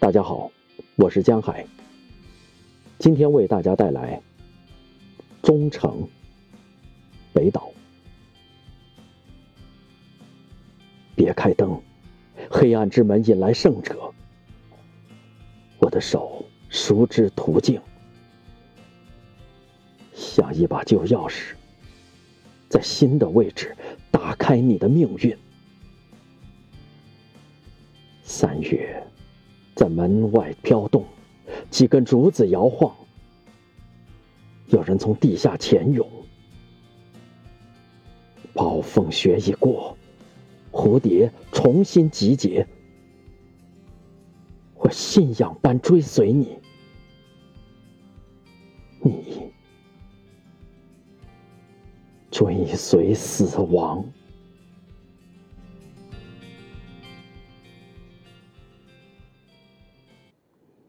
大家好，我是江海。今天为大家带来《忠诚北岛》。别开灯，黑暗之门引来圣者。我的手熟知途径，像一把旧钥匙，在新的位置打开你的命运。三月，在门外飘动，几根竹子摇晃，有人从地下潜涌。暴风雪已过，蝴蝶重新集结。我信仰般追随你，你追随死亡。